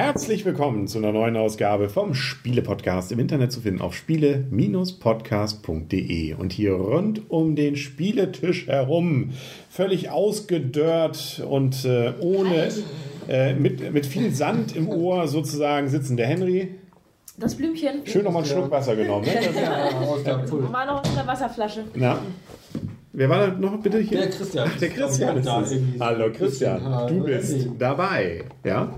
Herzlich willkommen zu einer neuen Ausgabe vom Spiele-Podcast im Internet zu finden auf spiele-podcast.de und hier rund um den Spieletisch herum, völlig ausgedörrt und äh, ohne, äh, mit, mit viel Sand im Ohr sozusagen sitzen der Henry. Das Blümchen. Schön nochmal einen Schluck Wasser genommen. Ne? War noch in der Wasserflasche. Na, wer war da noch bitte hier? Der Christian. Ach, der Christian ist Da Hallo Christian, du bist dabei. Ja,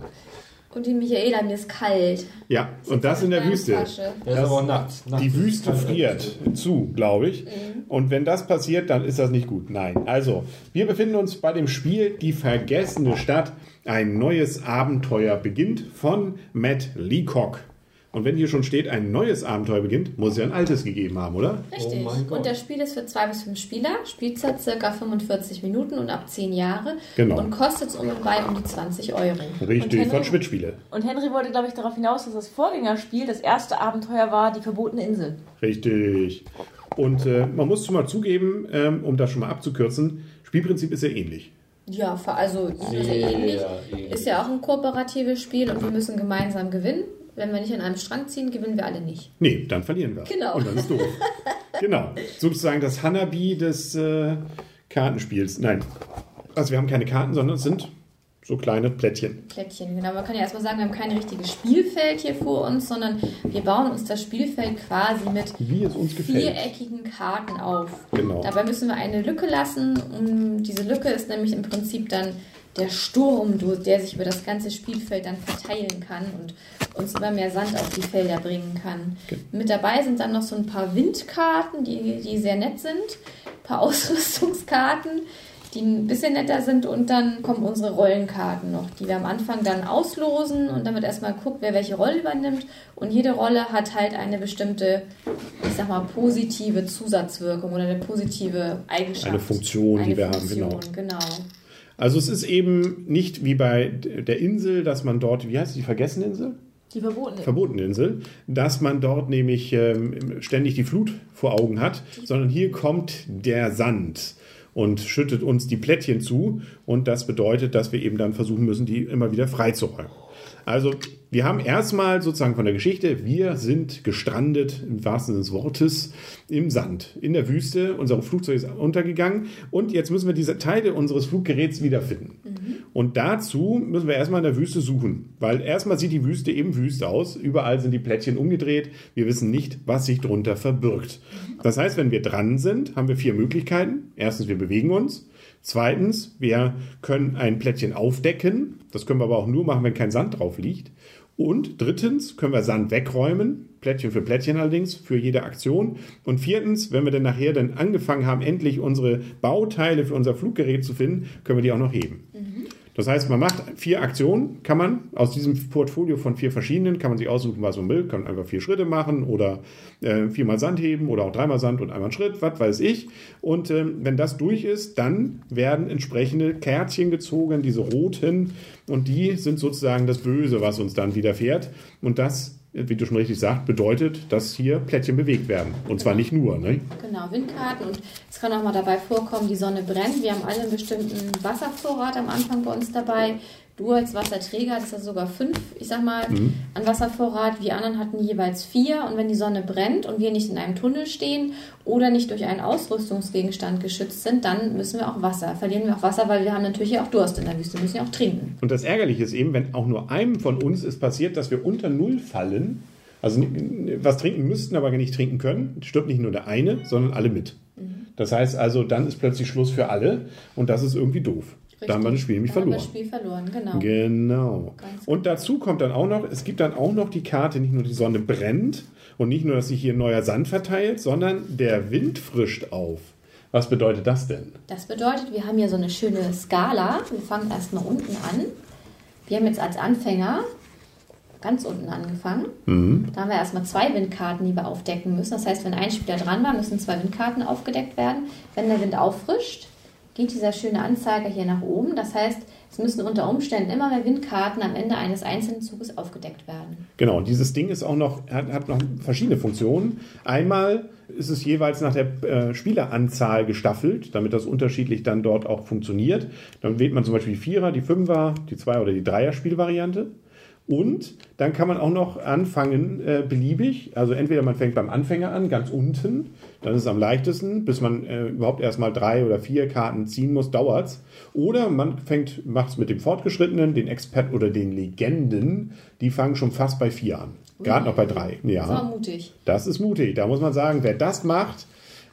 Und die Michaela, mir ist kalt. ja. und das in der Wüste. Flasche. Der ist Das- aber auch nackt. Nackt Die Wüste friert zu, glaube ich. Und wenn das passiert, dann ist das nicht gut. Nein. Also, wir befinden uns bei dem Spiel Die vergessene Stadt. Ein neues Abenteuer beginnt von Matt Leacock. Und wenn hier schon steht, ein neues Abenteuer beginnt, muss es ja ein altes gegeben haben, oder? Richtig. Oh und das Spiel ist für zwei bis fünf Spieler, Spielzeit circa 45 Minuten und ab 10 Jahre. Genau. Und kostet um und bei um die 20 Euro. Richtig, von Schmidt-Spiele. Und Henry wollte, glaube ich, darauf hinaus, dass das Vorgängerspiel, das erste Abenteuer war, die verbotene Insel. Richtig. Und äh, man muss schon mal zugeben, ähm, um das schon mal abzukürzen, Spielprinzip ist ja ähnlich. Ja, also sehr Sehr ähnlich. ähnlich. Ist ja auch ein kooperatives Spiel und wir müssen gemeinsam gewinnen. Wenn wir nicht an einem Strang ziehen, gewinnen wir alle nicht. Nee, dann verlieren wir. Genau. Und dann ist doof. genau. Sozusagen das Hanabi des äh, Kartenspiels. Nein. Also wir haben keine Karten, sondern es sind so kleine Plättchen. Plättchen, genau. Man kann ja erstmal sagen, wir haben kein richtiges Spielfeld hier vor uns, sondern wir bauen uns das Spielfeld quasi mit viereckigen Karten auf. Genau. Dabei müssen wir eine Lücke lassen. Und diese Lücke ist nämlich im Prinzip dann der Sturm, der sich über das ganze Spielfeld dann verteilen kann und uns immer mehr Sand auf die Felder bringen kann. Mit dabei sind dann noch so ein paar Windkarten, die, die sehr nett sind, ein paar Ausrüstungskarten, die ein bisschen netter sind und dann kommen unsere Rollenkarten noch, die wir am Anfang dann auslosen und damit erstmal guckt, wer welche Rolle übernimmt und jede Rolle hat halt eine bestimmte, ich sag mal, positive Zusatzwirkung oder eine positive Eigenschaft. Eine Funktion, die wir haben, Funktion, genau. genau. Also es ist eben nicht wie bei der Insel, dass man dort, wie heißt die vergessene Insel? Die verbotene verbotene Insel, dass man dort nämlich ähm, ständig die Flut vor Augen hat, sondern hier kommt der Sand und schüttet uns die Plättchen zu und das bedeutet, dass wir eben dann versuchen müssen, die immer wieder freizuräumen. Also wir haben erstmal sozusagen von der Geschichte, wir sind gestrandet im wahrsten Sinne des Wortes im Sand, in der Wüste. Unser Flugzeug ist untergegangen und jetzt müssen wir diese Teile unseres Fluggeräts wiederfinden. Und dazu müssen wir erstmal in der Wüste suchen, weil erstmal sieht die Wüste eben Wüste aus. Überall sind die Plättchen umgedreht. Wir wissen nicht, was sich drunter verbirgt. Das heißt, wenn wir dran sind, haben wir vier Möglichkeiten. Erstens, wir bewegen uns. Zweitens, wir können ein Plättchen aufdecken. Das können wir aber auch nur machen, wenn kein Sand drauf liegt. Und drittens können wir Sand wegräumen, Plättchen für Plättchen allerdings, für jede Aktion. Und viertens, wenn wir dann nachher dann angefangen haben, endlich unsere Bauteile für unser Fluggerät zu finden, können wir die auch noch heben. Das heißt, man macht vier Aktionen, kann man aus diesem Portfolio von vier verschiedenen, kann man sich aussuchen, was man will, kann einfach vier Schritte machen oder äh, viermal Sand heben oder auch dreimal Sand und einmal einen Schritt, was weiß ich. Und ähm, wenn das durch ist, dann werden entsprechende Kärtchen gezogen, diese roten, und die sind sozusagen das Böse, was uns dann widerfährt. Und das, wie du schon richtig sagst, bedeutet, dass hier Plättchen bewegt werden. Und zwar nicht nur, ne? Genau, Windkarten und es kann auch mal dabei vorkommen, die Sonne brennt. Wir haben alle einen bestimmten Wasservorrat am Anfang bei uns dabei. Du als Wasserträger hattest ja sogar fünf, ich sag mal, Mhm. an Wasservorrat. Wir anderen hatten jeweils vier. Und wenn die Sonne brennt und wir nicht in einem Tunnel stehen oder nicht durch einen Ausrüstungsgegenstand geschützt sind, dann müssen wir auch Wasser. Verlieren wir auch Wasser, weil wir haben natürlich auch Durst in der Wüste, müssen ja auch trinken. Und das Ärgerliche ist eben, wenn auch nur einem von uns ist passiert, dass wir unter Null fallen, also was trinken müssten, aber nicht trinken können, stirbt nicht nur der eine, sondern alle mit. Das heißt also, dann ist plötzlich Schluss für alle und das ist irgendwie doof. Da haben wir das Spiel nämlich Da haben wir verloren. das Spiel verloren, genau. Genau. Ganz Und dazu kommt dann auch noch, es gibt dann auch noch die Karte, nicht nur die Sonne brennt und nicht nur, dass sich hier neuer Sand verteilt, sondern der Wind frischt auf. Was bedeutet das denn? Das bedeutet, wir haben hier so eine schöne Skala. Wir fangen erstmal unten an. Wir haben jetzt als Anfänger ganz unten angefangen. Da haben wir erstmal zwei Windkarten, die wir aufdecken müssen. Das heißt, wenn ein Spieler dran war, müssen zwei Windkarten aufgedeckt werden. Wenn der Wind auffrischt, geht dieser schöne Anzeiger hier nach oben. Das heißt, Es müssen unter Umständen immer mehr Windkarten am Ende eines einzelnen Zuges aufgedeckt werden. Genau, und dieses Ding ist auch noch, hat, hat noch verschiedene Funktionen. Einmal ist es jeweils nach der äh, Spieleranzahl gestaffelt, damit das unterschiedlich dann dort auch funktioniert. Dann wählt man zum Beispiel die Vierer, die Fünfer, die Zwei- oder die Dreier-Spielvariante. Und dann kann man auch noch anfangen, äh, beliebig. Also entweder man fängt beim Anfänger an, ganz unten, dann ist es am leichtesten, bis man äh, überhaupt erstmal drei oder vier Karten ziehen muss, dauert's. Oder man fängt, macht es mit dem Fortgeschrittenen, den Expert oder den Legenden, die fangen schon fast bei vier an. Gerade noch bei drei. Ja. Das war mutig. Das ist mutig. Da muss man sagen, wer das macht,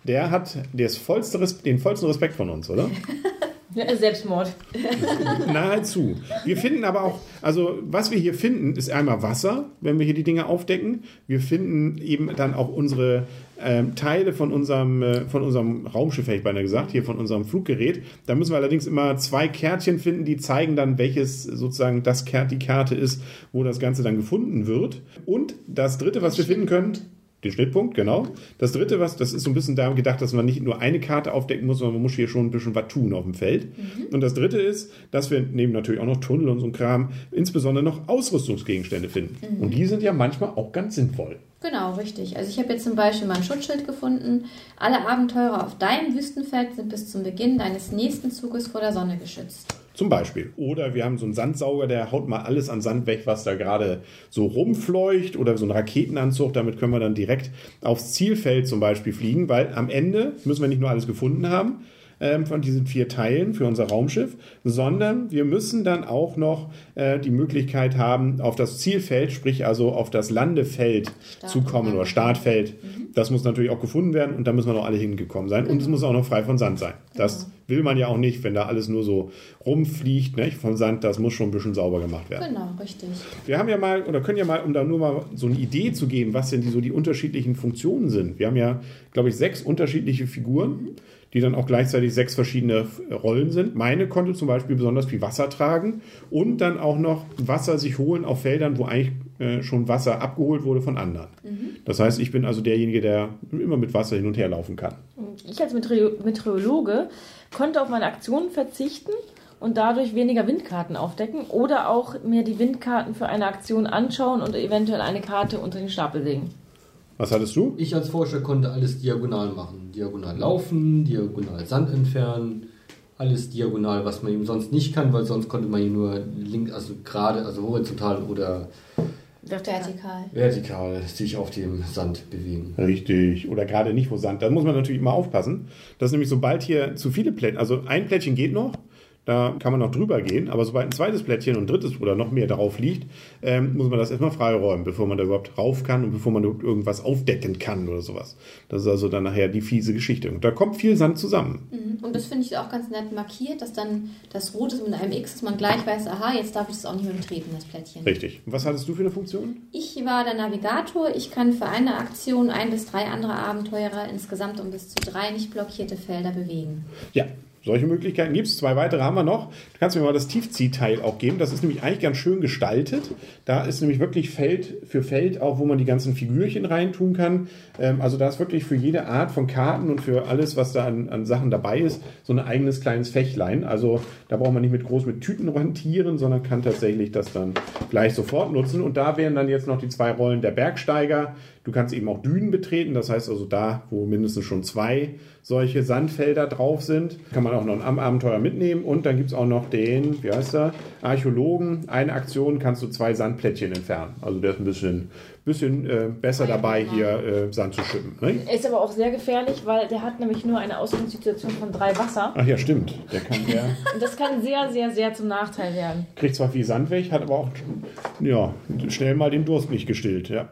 der hat vollste, den vollsten Respekt von uns, oder? Ja, Selbstmord. Nahezu. Wir finden aber auch, also was wir hier finden, ist einmal Wasser, wenn wir hier die Dinge aufdecken. Wir finden eben dann auch unsere ähm, Teile von unserem, äh, von unserem Raumschiff, hätte ich beinahe gesagt, hier von unserem Fluggerät. Da müssen wir allerdings immer zwei Kärtchen finden, die zeigen dann, welches sozusagen das Kärt, die Karte ist, wo das Ganze dann gefunden wird. Und das dritte, was wir finden können, den Schnittpunkt, genau. Das dritte, was, das ist so ein bisschen darum gedacht, dass man nicht nur eine Karte aufdecken muss, sondern man muss hier schon ein bisschen was tun auf dem Feld. Und das dritte ist, dass wir neben natürlich auch noch Tunnel und so ein Kram, insbesondere noch Ausrüstungsgegenstände finden. Und die sind ja manchmal auch ganz sinnvoll. Genau, richtig. Also ich habe jetzt zum Beispiel mein Schutzschild gefunden. Alle Abenteurer auf deinem Wüstenfeld sind bis zum Beginn deines nächsten Zuges vor der Sonne geschützt. Zum Beispiel. Oder wir haben so einen Sandsauger, der haut mal alles an Sand weg, was da gerade so rumfleucht. Oder so einen Raketenanzug, damit können wir dann direkt aufs Zielfeld zum Beispiel fliegen, weil am Ende müssen wir nicht nur alles gefunden haben ähm, von diesen vier Teilen für unser Raumschiff, sondern wir müssen dann auch noch äh, die Möglichkeit haben, auf das Zielfeld, sprich also auf das Landefeld Start- zu kommen oder Startfeld. Das muss natürlich auch gefunden werden und da müssen wir noch alle hingekommen sein. Und es muss auch noch frei von Sand sein. Das will man ja auch nicht, wenn da alles nur so rumfliegt nicht? von Sand. Das muss schon ein bisschen sauber gemacht werden. Genau, richtig. Wir haben ja mal, oder können ja mal, um da nur mal so eine Idee zu geben, was denn die, so die unterschiedlichen Funktionen sind. Wir haben ja, glaube ich, sechs unterschiedliche Figuren, die dann auch gleichzeitig sechs verschiedene Rollen sind. Meine konnte zum Beispiel besonders viel Wasser tragen und dann auch noch Wasser sich holen auf Feldern, wo eigentlich äh, schon Wasser abgeholt wurde von anderen. Das heißt, ich bin also derjenige, der immer mit Wasser hin und her laufen kann. Ich als Meteor- Meteorologe konnte auf meine Aktionen verzichten und dadurch weniger Windkarten aufdecken oder auch mir die Windkarten für eine Aktion anschauen und eventuell eine Karte unter den Stapel legen. Was hattest du? Ich als Forscher konnte alles diagonal machen. Diagonal laufen, diagonal Sand entfernen, alles diagonal, was man eben sonst nicht kann, weil sonst konnte man ihn nur link, also gerade, also horizontal oder Vertikal. vertikal sich auf dem Sand bewegen. Richtig. Oder gerade nicht, wo Sand. Da muss man natürlich immer aufpassen. Das ist nämlich, sobald hier zu viele Plättchen, also ein Plättchen geht noch, da kann man noch drüber gehen, aber sobald ein zweites Plättchen und ein drittes oder noch mehr darauf liegt, ähm, muss man das erstmal freiräumen, bevor man da überhaupt rauf kann und bevor man irgendwas aufdecken kann oder sowas. Das ist also dann nachher die fiese Geschichte. Und da kommt viel Sand zusammen. Mhm. Und das finde ich auch ganz nett markiert, dass dann das Rot ist mit einem X, dass man gleich weiß, aha, jetzt darf ich das auch nicht mehr betreten, das Plättchen. Richtig. Und was hattest du für eine Funktion? Ich war der Navigator. Ich kann für eine Aktion ein bis drei andere Abenteurer insgesamt um bis zu drei nicht blockierte Felder bewegen. Ja, solche Möglichkeiten gibt es. Zwei weitere haben wir noch. Du kannst mir mal das Tiefziehteil auch geben. Das ist nämlich eigentlich ganz schön gestaltet. Da ist nämlich wirklich Feld für Feld auch, wo man die ganzen Figürchen reintun kann. Ähm, also da ist wirklich für jede Art von Karten und für alles, was da an, an Sachen dabei ist, so ein eigenes kleines Fächlein. Also da braucht man nicht mit groß mit Tüten rantieren, sondern kann tatsächlich das dann gleich sofort nutzen. Und da wären dann jetzt noch die zwei Rollen der Bergsteiger. Du kannst eben auch Dünen betreten. Das heißt also da, wo mindestens schon zwei solche Sandfelder drauf sind, kann man auch noch ein Abenteuer mitnehmen. Und dann gibt es auch noch den, wie heißt er, Archäologen. Eine Aktion kannst du zwei Sandplättchen entfernen. Also der ist ein bisschen, bisschen äh, besser dabei, hier äh, Sand zu schippen. Ne? Er ist aber auch sehr gefährlich, weil der hat nämlich nur eine Ausgangssituation von drei Wasser. Ach ja, stimmt. Der kann der Und das kann sehr, sehr, sehr zum Nachteil werden. kriegt zwar viel Sand weg, hat aber auch ja, schnell mal den Durst nicht gestillt. Ja.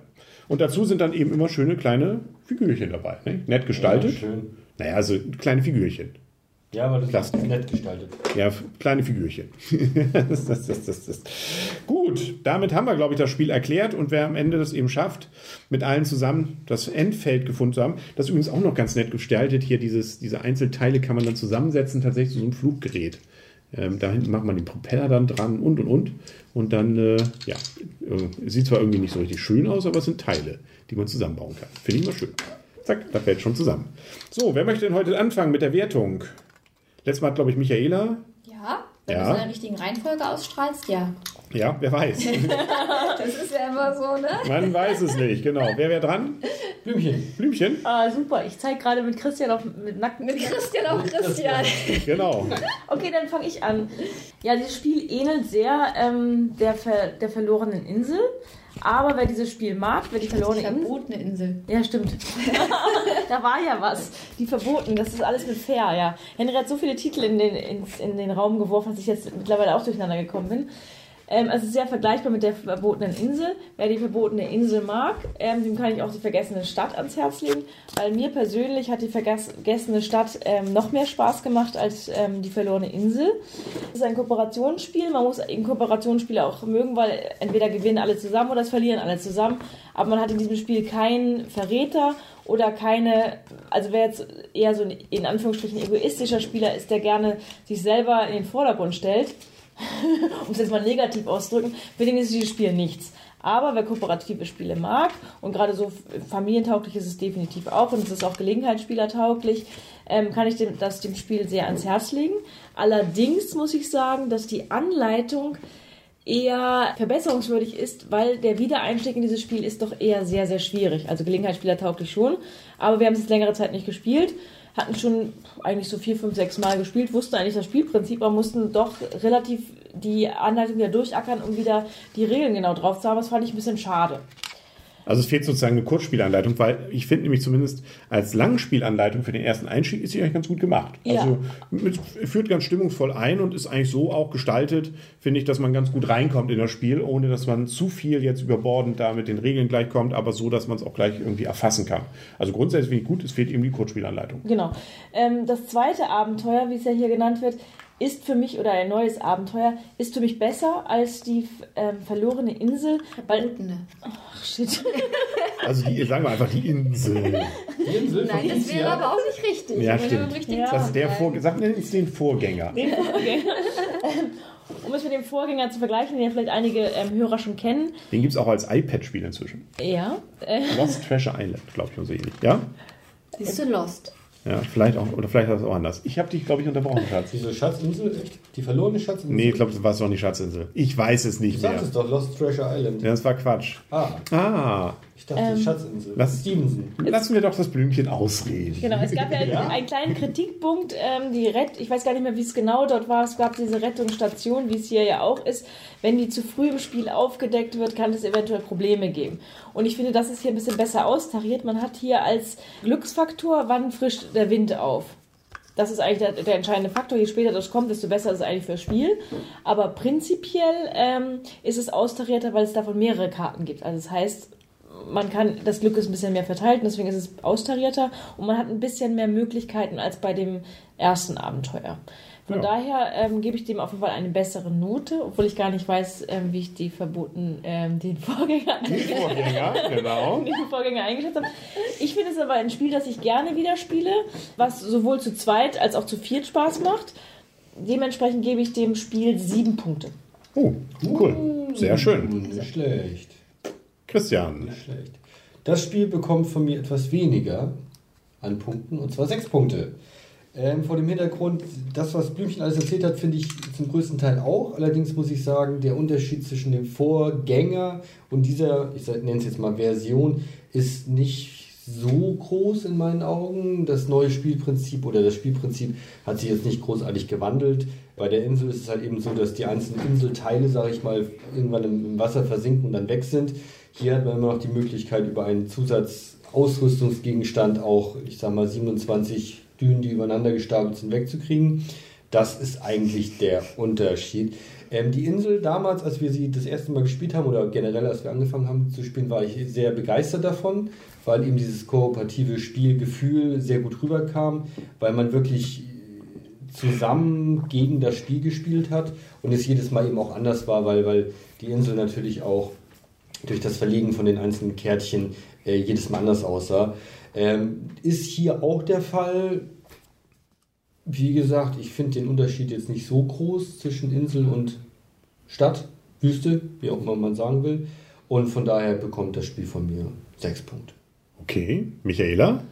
Und dazu sind dann eben immer schöne kleine Figürchen dabei. Ne? Nett gestaltet. Ja, schön. Naja, also kleine Figürchen. Ja, aber das Plastik. ist nett gestaltet. Ja, kleine Figürchen. das, das, das, das, das. Gut, damit haben wir, glaube ich, das Spiel erklärt und wer am Ende das eben schafft, mit allen zusammen das Endfeld gefunden zu haben, das ist übrigens auch noch ganz nett gestaltet. Hier dieses, diese Einzelteile kann man dann zusammensetzen, tatsächlich zu so einem Fluggerät. Ähm, da hinten macht man den Propeller dann dran und und und. Und dann, äh, ja, äh, sieht zwar irgendwie nicht so richtig schön aus, aber es sind Teile, die man zusammenbauen kann. Finde ich mal schön. Zack, da fällt schon zusammen. So, wer möchte denn heute anfangen mit der Wertung? Letztes Mal hat, glaube ich, Michaela Ja, Wenn Ja. du es in der richtigen Reihenfolge ausstrahlst, ja. Ja, wer weiß. Das ist ja immer so, ne? Man weiß es nicht, genau. Wer wäre dran? Blümchen. Blümchen? Ah, super. Ich zeige gerade mit Christian auf mit nackten Mit Christian auf Christian. Genau. Okay, dann fange ich an. Ja, dieses Spiel ähnelt sehr ähm, der, Ver der verlorenen Insel. Aber wer dieses Spiel mag, wer die verlorene Insel. Verbotene Insel. Ja, stimmt. da war ja was. Die verboten, das ist alles mit fair, ja. Henry hat so viele Titel in den, in, in den Raum geworfen, dass ich jetzt mittlerweile auch durcheinander gekommen bin. Ähm, also sehr vergleichbar mit der verbotenen Insel. Wer die verbotene Insel mag, ähm, dem kann ich auch die vergessene Stadt ans Herz legen, weil mir persönlich hat die vergess- vergessene Stadt ähm, noch mehr Spaß gemacht als ähm, die verlorene Insel. Es ist ein Kooperationsspiel. Man muss in Kooperationsspiele auch mögen, weil entweder gewinnen alle zusammen oder es verlieren alle zusammen. Aber man hat in diesem Spiel keinen Verräter oder keine, also wer jetzt eher so ein in Anführungsstrichen egoistischer Spieler ist, der gerne sich selber in den Vordergrund stellt, um es jetzt mal negativ auszudrücken, für den ist dieses Spiel nichts. Aber wer kooperative Spiele mag und gerade so familientauglich ist es definitiv auch und es ist auch gelegenheitsspielertauglich, ähm, kann ich dem, das dem Spiel sehr ans Herz legen. Allerdings muss ich sagen, dass die Anleitung eher verbesserungswürdig ist, weil der Wiedereinstieg in dieses Spiel ist doch eher sehr, sehr schwierig. Also Gelegenheitsspieler tauglich schon, aber wir haben es jetzt längere Zeit nicht gespielt, hatten schon eigentlich so vier, fünf, sechs Mal gespielt, wussten eigentlich das Spielprinzip, aber mussten doch relativ die Anleitung wieder durchackern, um wieder die Regeln genau drauf zu haben. Das fand ich ein bisschen schade. Also es fehlt sozusagen eine Kurzspielanleitung, weil ich finde nämlich zumindest als Langspielanleitung für den ersten Einstieg ist sie eigentlich ganz gut gemacht. Ja. Also mit, führt ganz stimmungsvoll ein und ist eigentlich so auch gestaltet, finde ich, dass man ganz gut reinkommt in das Spiel, ohne dass man zu viel jetzt überbordend da mit den Regeln gleich kommt, aber so, dass man es auch gleich irgendwie erfassen kann. Also grundsätzlich finde ich gut, es fehlt eben die Kurzspielanleitung. Genau. Ähm, das zweite Abenteuer, wie es ja hier genannt wird, ist für mich, oder ein neues Abenteuer, ist für mich besser als die ähm, verlorene Insel, weil. Verbotene. Ach, shit. Also die, sagen wir einfach die Insel. Die Insel Nein, das wäre aber auch nicht richtig. Ja, stimmt. im richtigen Ja. Das ist der Teil Vor Sag mir jetzt den Vorgänger. Den Vorgänger. um es mit dem Vorgänger zu vergleichen, den ja vielleicht einige ähm, Hörer schon kennen. Den gibt es auch als iPad-Spiel inzwischen. Ja. Lost Treasure Island, glaube ich, so ähnlich. Ja? Siehst du Lost? Ja, vielleicht auch, oder vielleicht war es auch anders. Ich habe dich, glaube ich, unterbrochen, Schatz. Diese Schatzinsel, echt? Die verlorene Schatzinsel? Nee, ich glaube, das war es doch nicht Schatzinsel. Ich weiß es Du nicht mehr. sagtest doch Lost Treasure Island. Ja, das war Quatsch. Ah, Ah, ich dachte Ähm, Schatzinsel. lass- Stevenson. lassen wir doch das Blümchen ausreden. Genau, es gab ja, Ja. einen kleinen Kritikpunkt, ähm, die Rett, ich weiß gar nicht mehr, wie es genau dort war, es gab diese Rettungsstation, wie es hier ja auch ist. Wenn die zu früh im Spiel aufgedeckt wird, kann es eventuell Probleme geben. Und ich finde, das ist hier ein bisschen besser austariert. Man hat hier als Glücksfaktor, wann frischt der Wind auf. Das ist eigentlich der, der entscheidende Faktor. Je später das kommt, desto besser ist es eigentlich fürs Spiel. Aber prinzipiell ähm, ist es austarierter, weil es davon mehrere Karten gibt. Also das heißt, man kann, das Glück ist ein bisschen mehr verteilt, und deswegen ist es austarierter und man hat ein bisschen mehr Möglichkeiten als bei dem ersten Abenteuer. Von Ja. daher ähm, gebe ich dem auf jeden Fall eine bessere Note, obwohl ich gar nicht weiß, ähm, wie ich die verboten, ähm, den Vorgänger, Vorgänger, genau. den Vorgänger eingeschätzt habe. Ich finde es aber ein Spiel, das ich gerne wieder spiele, was sowohl zu zweit als auch zu viert Spaß macht. Dementsprechend gebe ich dem Spiel sieben Punkte. Oh, cool. Sehr schön. Nicht schlecht. Christian. Nicht schlecht. Das Spiel bekommt von mir etwas weniger an Punkten, und zwar sechs Punkte. Ähm, vor dem Hintergrund, das, was Blümchen alles erzählt hat, finde ich zum größten Teil auch. Allerdings muss ich sagen, der Unterschied zwischen dem Vorgänger und dieser, ich nenne es jetzt mal Version, ist nicht so groß in meinen Augen. Das neue Spielprinzip oder das Spielprinzip hat sich jetzt nicht großartig gewandelt. Bei der Insel ist es halt eben so, dass die einzelnen Inselteile, sage ich mal, irgendwann im im Wasser versinken und dann weg sind. Hier hat man immer noch die Möglichkeit, über einen Zusatzausrüstungsgegenstand auch, ich sag mal, 27 Dünen, die übereinander gestapelt sind, wegzukriegen. Das ist eigentlich der Unterschied. Ähm, die Insel damals, als wir sie das erste Mal gespielt haben oder generell, als wir angefangen haben zu spielen, war ich sehr begeistert davon, weil eben dieses kooperative Spielgefühl sehr gut rüberkam, weil man wirklich zusammen gegen das Spiel gespielt hat und es jedes Mal eben auch anders war, weil, weil die Insel natürlich auch durch das Verlegen von den einzelnen Kärtchen äh, jedes Mal anders aussah. Ähm, ist hier auch der Fall. Wie gesagt, ich finde den Unterschied jetzt nicht so groß zwischen Insel und Stadt, Wüste, wie auch immer man sagen will. Und von daher bekommt das Spiel von mir sechs Punkte. Okay, Michaela.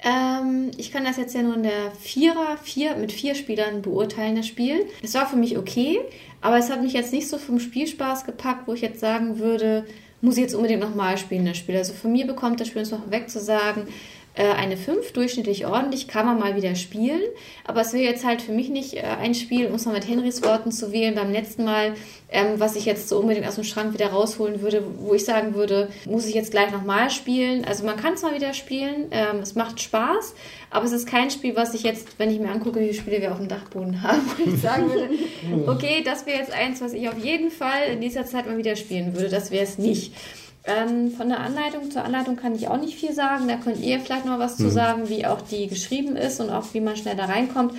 Ähm, ich kann das jetzt ja nur in der Vierer, vier, mit vier Spielern beurteilen, das Spiel. Es war für mich okay, aber es hat mich jetzt nicht so vom Spielspaß gepackt, wo ich jetzt sagen würde, muss ich jetzt unbedingt nochmal spielen, das Spiel. Also von mir bekommt das Spiel uns noch weg zu sagen, eine 5, durchschnittlich ordentlich, kann man mal wieder spielen. Aber es wäre jetzt halt für mich nicht äh, ein Spiel, um es mal mit Henrys Worten zu wählen, beim letzten Mal, ähm, was ich jetzt so unbedingt aus dem Schrank wieder rausholen würde, wo ich sagen würde, muss ich jetzt gleich nochmal spielen. Also man kann es mal wieder spielen, ähm, es macht Spaß, aber es ist kein Spiel, was ich jetzt, wenn ich mir angucke, wie viele Spiele wir auf dem Dachboden haben, wo ich sagen würde, okay, das wäre jetzt eins, was ich auf jeden Fall in dieser Zeit mal wieder spielen würde. Das wäre es nicht. Ähm, von der Anleitung zur Anleitung kann ich auch nicht viel sagen. Da könnt ihr vielleicht noch was zu Mhm. sagen, wie auch die geschrieben ist und auch wie man schnell da reinkommt.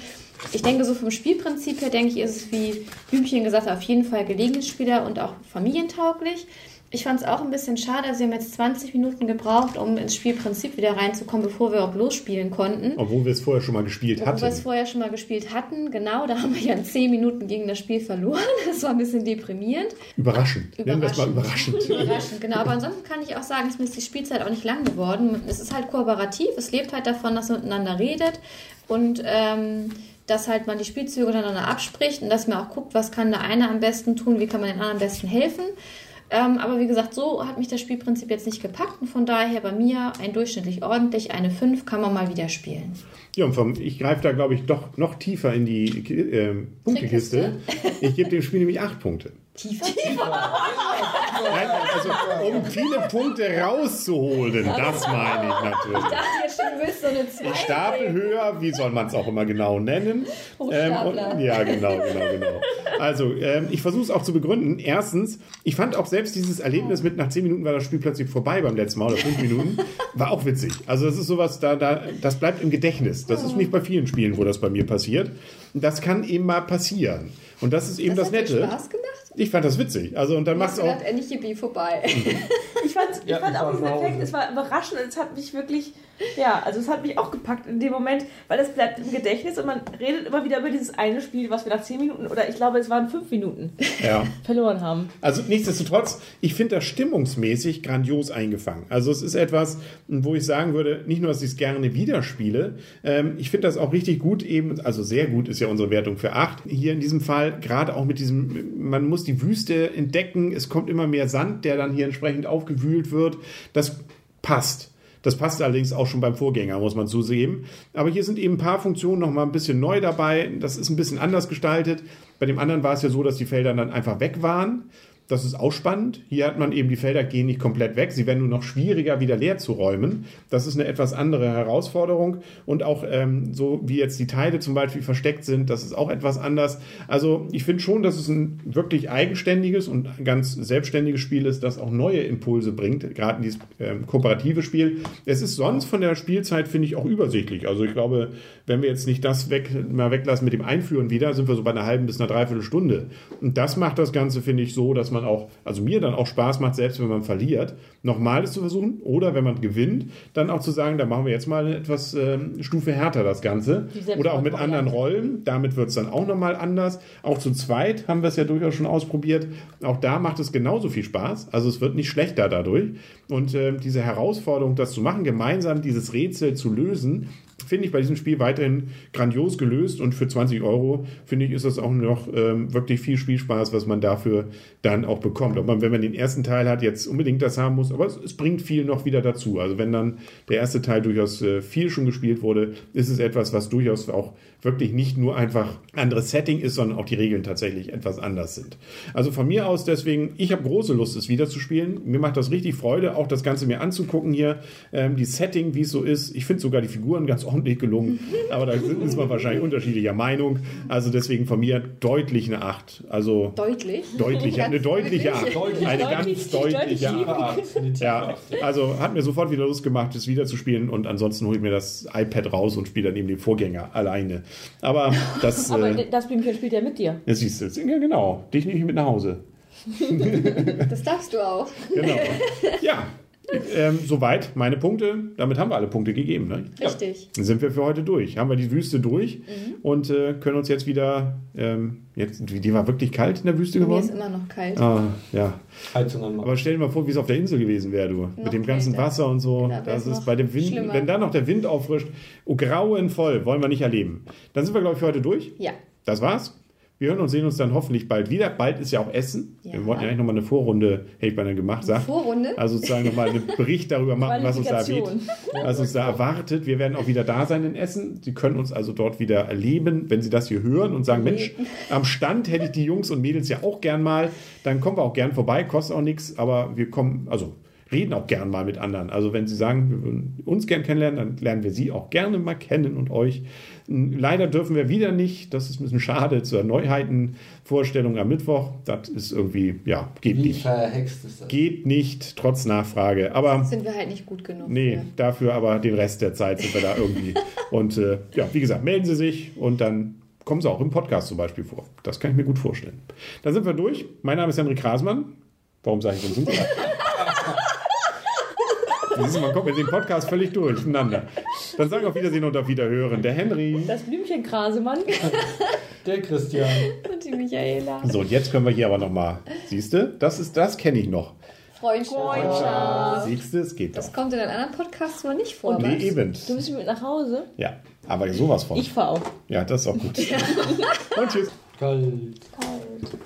Ich denke, so vom Spielprinzip her, denke ich, ist es, wie Blümchen gesagt hat, auf jeden Fall Gelegenheitsspieler und auch familientauglich. Ich fand es auch ein bisschen schade, also wir haben jetzt 20 Minuten gebraucht, um ins Spielprinzip wieder reinzukommen, bevor wir auch losspielen konnten. Obwohl wir es vorher schon mal gespielt Obwohl wir es hatten. vorher schon mal gespielt hatten, genau, da haben wir ja in 10 Minuten gegen das Spiel verloren. Das war ein bisschen deprimierend. Überraschend. Nennen wir es mal überraschend. Überraschend, genau. Aber ansonsten kann ich auch sagen, es ist die Spielzeit auch nicht lang geworden. Es ist halt kooperativ, es lebt halt davon, dass man miteinander redet und ähm, dass halt man die Spielzüge untereinander abspricht und dass man auch guckt, was kann der eine am besten tun, wie kann man den anderen am besten helfen. Ähm, aber wie gesagt, so hat mich das Spielprinzip jetzt nicht gepackt und von daher bei mir ein durchschnittlich ordentlich, eine 5 kann man mal wieder spielen. Ja, und vom, ich greife da, glaube ich, doch noch tiefer in die äh, Punktekiste. Ich gebe dem Spiel nämlich acht Punkte. Tiefer? Nein, also um viele Punkte rauszuholen, das meine ich natürlich. Ich dachte jetzt schon, du willst so eine 2. Stapel höher, wie soll man es auch immer genau nennen? Ähm, und, ja, genau, genau, genau. Also, ähm, ich versuche es auch zu begründen. Erstens, ich fand auch selbst dieses Erlebnis mit nach 10 Minuten war das Spiel plötzlich vorbei beim letzten Mal oder 5 Minuten, war auch witzig. Also, das ist sowas, da, da, das bleibt im Gedächtnis. Das ist nicht bei vielen Spielen, wo das bei mir passiert. Das kann eben mal passieren. Und das ist eben das, hat dir Nette. Spaß gemacht? Ich fand das witzig. Also, und dann Du macht hast es auch. endlich Yippie, vorbei. Ich fand, ich Ja, fand ich auch diesen. Effekt, es war überraschend und es hat mich wirklich, ja, also es hat mich auch gepackt in dem Moment, weil das bleibt im Gedächtnis und man redet immer wieder über dieses eine Spiel, was wir nach 10 Minuten oder ich glaube, es waren 5 Minuten Ja. verloren haben. Also nichtsdestotrotz, ich finde das stimmungsmäßig grandios eingefangen. Also es ist etwas, wo ich sagen würde, nicht nur, dass ich es gerne wieder spiele, ähm, ich finde das auch richtig gut eben, also sehr gut ist ja unsere Wertung für 8. Hier in diesem Fall, gerade auch mit diesem, man muss die Wüste entdecken, es kommt immer mehr Sand, der dann hier entsprechend aufgewühlt wird. Das passt. Das passt allerdings auch schon beim Vorgänger, muss man zugeben. Aber hier sind eben ein paar Funktionen noch mal ein bisschen neu dabei. Das ist ein bisschen anders gestaltet. Bei dem anderen war es ja so, dass die Felder dann einfach weg waren. Das ist auch spannend. Hier hat man eben, die Felder gehen nicht komplett weg. Sie werden nur noch schwieriger, wieder leer zu räumen. Das ist eine etwas andere Herausforderung. Und auch ähm, so wie jetzt die Teile zum Beispiel versteckt sind, das ist auch etwas anders. Also ich finde schon, dass es ein wirklich eigenständiges und ganz selbstständiges Spiel ist, das auch neue Impulse bringt, gerade in dieses ähm, kooperative Spiel. Es ist sonst von der Spielzeit, finde ich, auch übersichtlich. Also ich glaube, wenn wir jetzt nicht das weg, mal weglassen mit dem Einführen wieder, sind wir so bei einer halben bis einer Dreiviertelstunde. Und das macht das Ganze, finde ich, so, dass man auch, also mir dann auch Spaß macht, selbst wenn man verliert, nochmal es zu versuchen. Oder wenn man gewinnt, dann auch zu sagen, da machen wir jetzt mal eine etwas ähm, Stufe härter das Ganze. Oder auch mit anderen Rollen. Damit wird es dann auch nochmal anders. Auch zu zweit haben wir es ja durchaus schon ausprobiert. Auch da macht es genauso viel Spaß. Also es wird nicht schlechter dadurch. Und ähm, diese Herausforderung, das zu machen, gemeinsam dieses Rätsel zu lösen, finde ich bei diesem Spiel weiterhin grandios gelöst. Und für 20 Euro, finde ich, ist das auch noch ähm, wirklich viel Spielspaß, was man dafür dann auch bekommt. Ob man, wenn man den ersten Teil hat, jetzt unbedingt das haben muss, aber es, es bringt viel noch wieder dazu. Also wenn dann der erste Teil durchaus äh, viel schon gespielt wurde, ist es etwas, was durchaus auch wirklich nicht nur einfach anderes Setting ist, sondern auch die Regeln tatsächlich etwas anders sind. Also von mir aus deswegen, ich habe große Lust, es wieder zu spielen. Mir macht das richtig Freude, auch das Ganze mir anzugucken hier. Ähm, die Setting, wie es so ist. Ich finde sogar die Figuren ganz ordentlich gelungen, aber da ist man wahrscheinlich unterschiedlicher Meinung. Also deswegen von mir deutlich eine 8. Also Deutlich. deutlich, eine deutliche 8. Deutlich. Eine Deutlich, ganz deutliche deutlich 8. Ja, also hat mir sofort wieder Lust gemacht, es wieder zu spielen und ansonsten hole ich mir das iPad raus und spiele dann eben den Vorgänger alleine. Aber das, Aber äh, das Blümchen spielt ja mit dir. das siehst du, ja genau, dich nehme ich mit nach Hause. Das darfst du auch. Genau. Ja, ähm, soweit meine Punkte. Damit haben wir alle Punkte gegeben. Ne? Richtig. Dann sind wir für heute durch. Haben wir die Wüste durch und äh, können uns jetzt wieder. Ähm, jetzt, die war wirklich kalt in der Wüste Mir ist geworden. immer noch kalt. Ah, ja. Heizung anmachen. Aber stell dir mal vor, wie es auf der Insel gewesen wäre, du. Mit dem ganzen kälter. Wasser und so. Da das wär's ist noch bei dem Wind, schlimmer. wenn dann noch der Wind auffrischt. Oh, grauenvoll, wollen wir nicht erleben. Dann sind wir, glaube ich, für heute durch. Ja. Das war's. Wir hören und sehen uns dann hoffentlich bald wieder. Bald ist ja auch Essen. Ja. Wir wollten ja eigentlich nochmal eine Vorrunde, hätte ich beinahe gemacht, sagt. Vorrunde? Also sozusagen nochmal einen Bericht darüber machen, was uns da. Was uns da erwartet. Wir werden auch wieder da sein in Essen. Sie können uns also dort wieder erleben, wenn Sie das hier hören und sagen, Mensch, am Stand hätte ich die Jungs und Mädels ja auch gern mal. Dann kommen wir auch gern vorbei, kostet auch nichts, aber wir kommen, also reden auch gern mal mit anderen. Also wenn Sie sagen, wir würden uns gern kennenlernen, dann lernen wir Sie auch gerne mal kennen und euch. Leider dürfen wir wieder nicht, das ist ein bisschen schade, zur Neuheitenvorstellung am Mittwoch. Das ist irgendwie, ja, geht Wie nicht. verhext ist das? Geht nicht, trotz Nachfrage. Aber Sind wir halt nicht gut genug. Nee, für. dafür aber den Rest der Zeit sind wir da irgendwie. Und äh, ja, wie gesagt, melden Sie sich und dann kommen Sie auch im Podcast zum Beispiel vor. Das kann ich mir gut vorstellen. Dann sind wir durch. Mein Name ist Henrik Krasmann. Warum sage ich denn du, man kommt mit dem Podcast völlig durcheinander. Dann sagen auf Wiedersehen und auf Wiederhören. Der Henry. Das Blümchen Krasemann. Der Christian. Und die Michaela. So, und jetzt können wir hier aber nochmal. Siehst du, das, ist, das kenne ich noch. Freundschaft. Siehst du, es geht doch. Das kommt in den anderen Podcasts mal nicht vor. Nee, eben. Du bist mit nach Hause? Ja, aber sowas von. Ich fahr auch. Ja, das ist auch gut. Und tschüss. Kalt. Kalt.